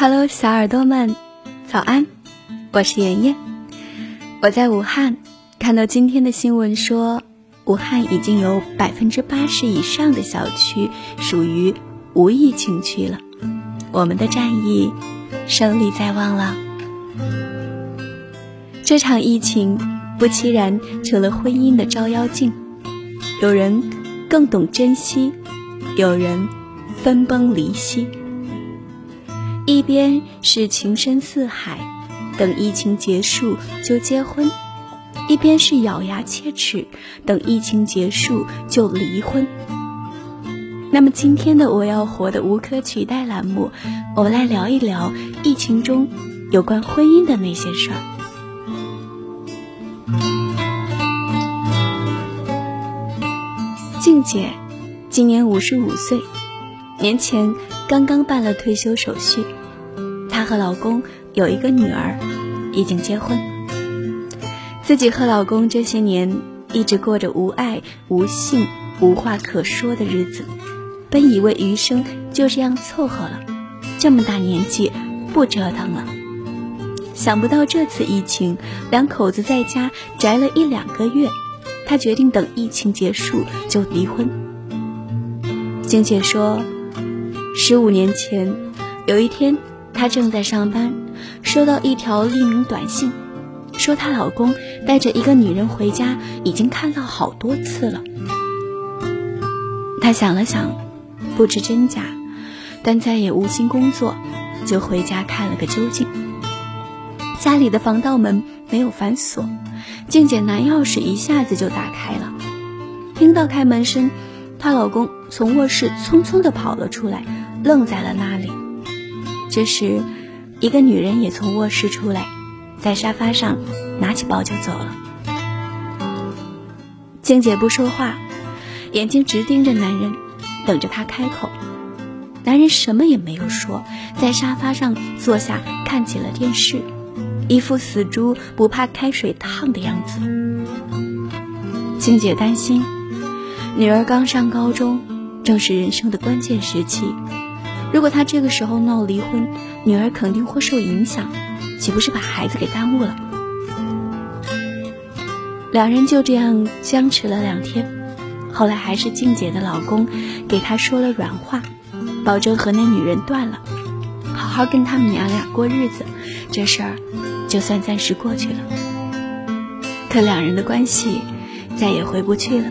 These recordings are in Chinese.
Hello，小耳朵们，早安！我是妍妍，我在武汉。看到今天的新闻说，武汉已经有百分之八十以上的小区属于无疫情区了。我们的战役胜利在望了。这场疫情不期然成了婚姻的照妖镜，有人更懂珍惜，有人分崩离析。一边是情深似海，等疫情结束就结婚；一边是咬牙切齿，等疫情结束就离婚。那么今天的《我要活的无可取代》栏目，我们来聊一聊疫情中有关婚姻的那些事儿。静姐今年五十五岁，年前刚刚办了退休手续。她和老公有一个女儿，已经结婚。自己和老公这些年一直过着无爱、无性、无话可说的日子，本以为余生就这样凑合了，这么大年纪不折腾了。想不到这次疫情，两口子在家宅了一两个月，她决定等疫情结束就离婚。静姐说，十五年前有一天。她正在上班，收到一条匿名短信，说她老公带着一个女人回家，已经看到好多次了。她想了想，不知真假，但再也无心工作，就回家看了个究竟。家里的防盗门没有反锁，静姐拿钥匙一下子就打开了。听到开门声，她老公从卧室匆匆地跑了出来，愣在了那里。这时，一个女人也从卧室出来，在沙发上拿起包就走了。静姐不说话，眼睛直盯着男人，等着他开口。男人什么也没有说，在沙发上坐下，看起了电视，一副死猪不怕开水烫的样子。静姐担心，女儿刚上高中，正是人生的关键时期。如果他这个时候闹离婚，女儿肯定会受影响，岂不是把孩子给耽误了？两人就这样僵持了两天，后来还是静姐的老公给她说了软话，保证和那女人断了，好好跟他们娘俩过日子，这事儿就算暂时过去了。可两人的关系再也回不去了，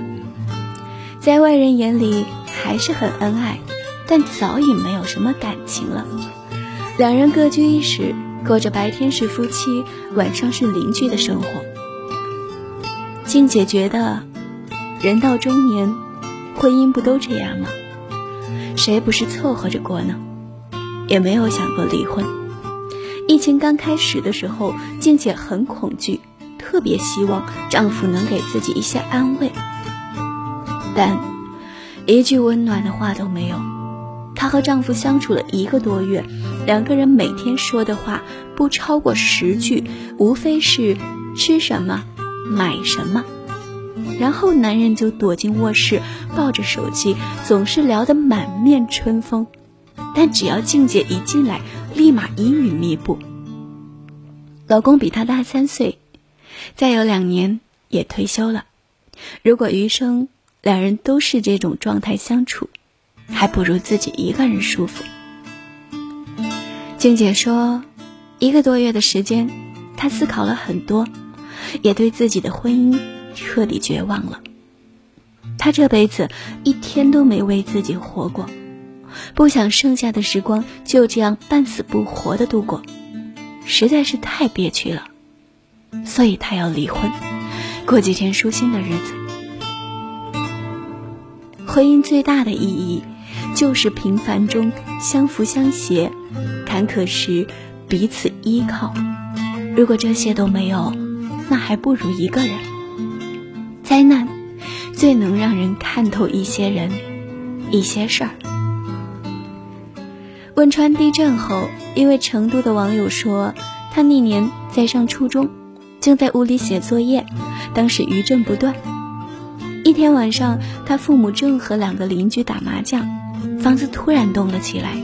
在外人眼里还是很恩爱。但早已没有什么感情了，两人各居一室，过着白天是夫妻，晚上是邻居的生活。静姐觉得，人到中年，婚姻不都这样吗？谁不是凑合着过呢？也没有想过离婚。疫情刚开始的时候，静姐很恐惧，特别希望丈夫能给自己一些安慰，但一句温暖的话都没有。她和丈夫相处了一个多月，两个人每天说的话不超过十句，无非是吃什么、买什么，然后男人就躲进卧室，抱着手机，总是聊得满面春风。但只要静姐一进来，立马阴云密布。老公比她大三岁，再有两年也退休了。如果余生两人都是这种状态相处，还不如自己一个人舒服。静姐说，一个多月的时间，她思考了很多，也对自己的婚姻彻底绝望了。她这辈子一天都没为自己活过，不想剩下的时光就这样半死不活的度过，实在是太憋屈了。所以她要离婚，过几天舒心的日子。婚姻最大的意义。就是平凡中相扶相携，坎坷时彼此依靠。如果这些都没有，那还不如一个人。灾难最能让人看透一些人、一些事儿。汶川地震后，一位成都的网友说，他那年在上初中，正在屋里写作业，当时余震不断。一天晚上，他父母正和两个邻居打麻将。房子突然动了起来，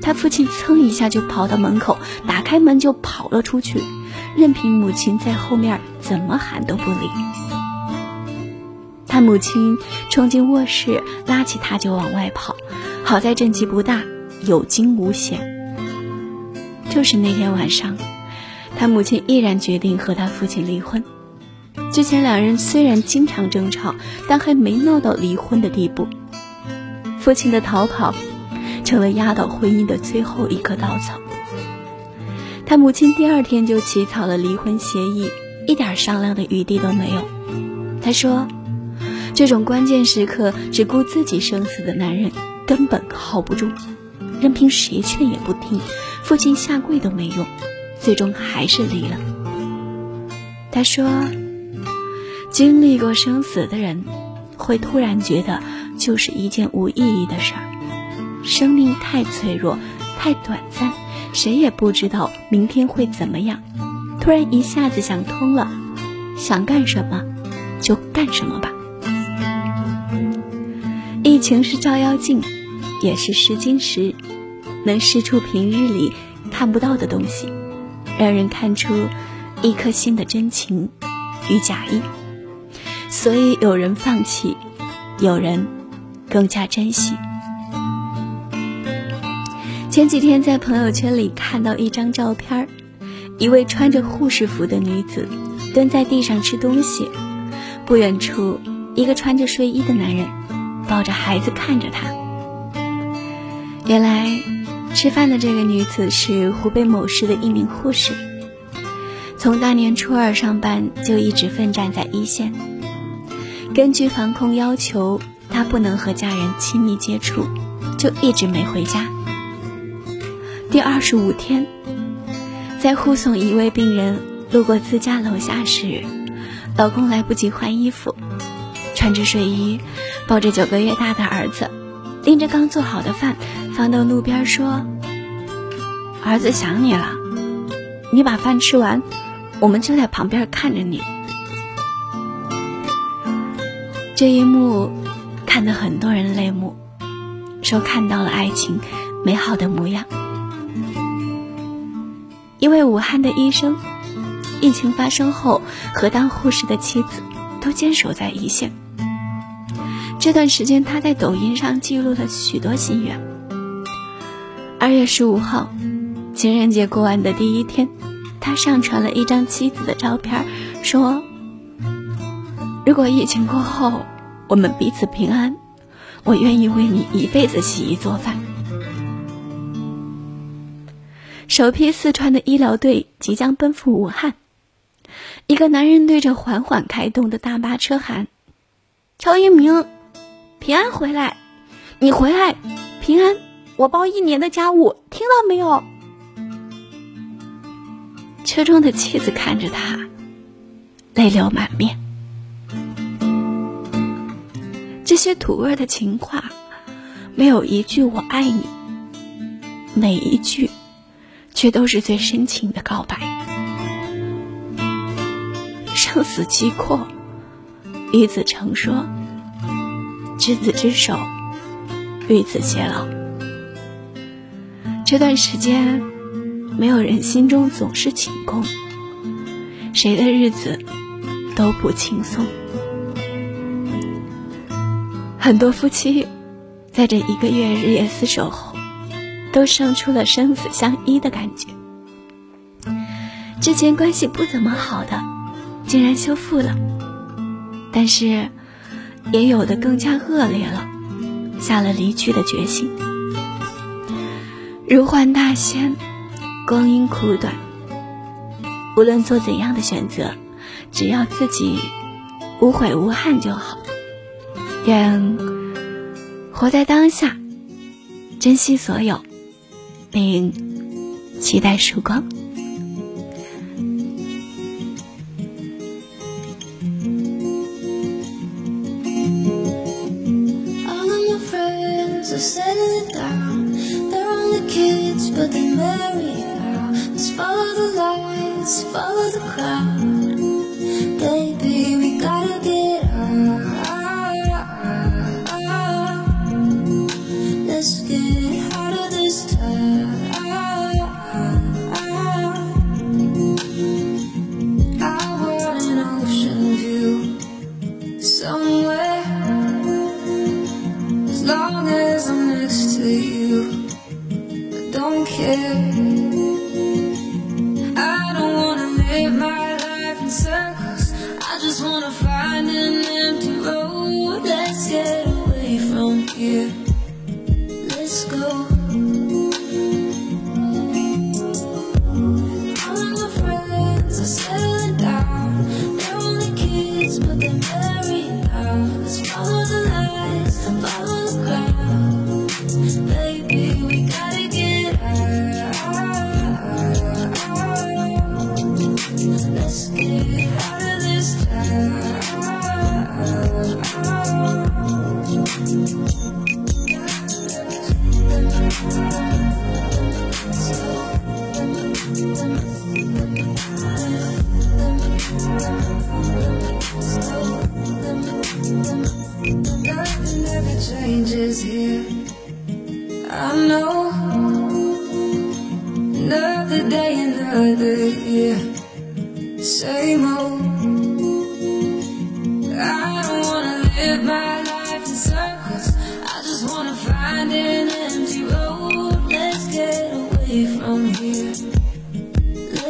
他父亲蹭一下就跑到门口，打开门就跑了出去，任凭母亲在后面怎么喊都不理。他母亲冲进卧室，拉起他就往外跑。好在震级不大，有惊无险。就是那天晚上，他母亲毅然决定和他父亲离婚。之前两人虽然经常争吵，但还没闹到离婚的地步。父亲的逃跑，成了压倒婚姻的最后一棵稻草。他母亲第二天就起草了离婚协议，一点商量的余地都没有。他说：“这种关键时刻只顾自己生死的男人根本靠不住，任凭谁劝也不听，父亲下跪都没用，最终还是离了。”他说。经历过生死的人，会突然觉得就是一件无意义的事儿。生命太脆弱，太短暂，谁也不知道明天会怎么样。突然一下子想通了，想干什么就干什么吧。疫情是照妖镜，也是试金石，能试出平日里看不到的东西，让人看出一颗心的真情与假意。所以有人放弃，有人更加珍惜。前几天在朋友圈里看到一张照片一位穿着护士服的女子蹲在地上吃东西，不远处一个穿着睡衣的男人抱着孩子看着她。原来吃饭的这个女子是湖北某市的一名护士，从大年初二上班就一直奋战在一线。根据防控要求，他不能和家人亲密接触，就一直没回家。第二十五天，在护送一位病人路过自家楼下时，老公来不及换衣服，穿着睡衣，抱着九个月大的儿子，拎着刚做好的饭放到路边说：“儿子想你了，你把饭吃完，我们就在旁边看着你。”这一幕看得很多人泪目，说看到了爱情美好的模样。一位武汉的医生，疫情发生后和当护士的妻子都坚守在一线。这段时间，他在抖音上记录了许多心愿。二月十五号，情人节过完的第一天，他上传了一张妻子的照片，说。如果疫情过后，我们彼此平安，我愿意为你一辈子洗衣做饭。首批四川的医疗队即将奔赴武汉，一个男人对着缓缓开动的大巴车喊：“乔一鸣，平安回来，你回来，平安，我包一年的家务，听到没有？”车中的妻子看着他，泪流满面。这些土味的情话，没有一句“我爱你”，每一句，却都是最深情的告白。生死契阔，与子成说，执子之手，与子偕老。这段时间，没有人心中总是晴空，谁的日子都不轻松。很多夫妻，在这一个月日夜厮守后，都生出了生死相依的感觉。之前关系不怎么好的，竟然修复了；但是，也有的更加恶劣了，下了离去的决心。如幻大仙，光阴苦短。无论做怎样的选择，只要自己无悔无憾就好。愿活在当下，珍惜所有，并期待曙光。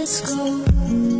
school.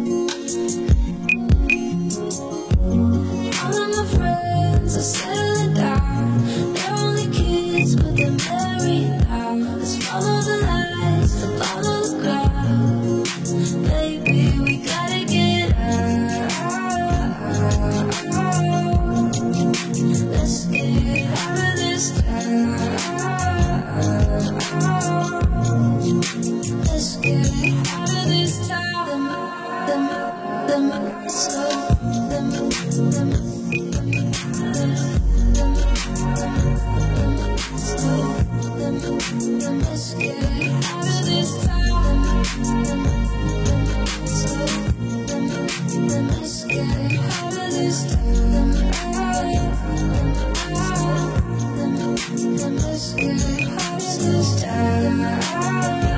Stay in my eyes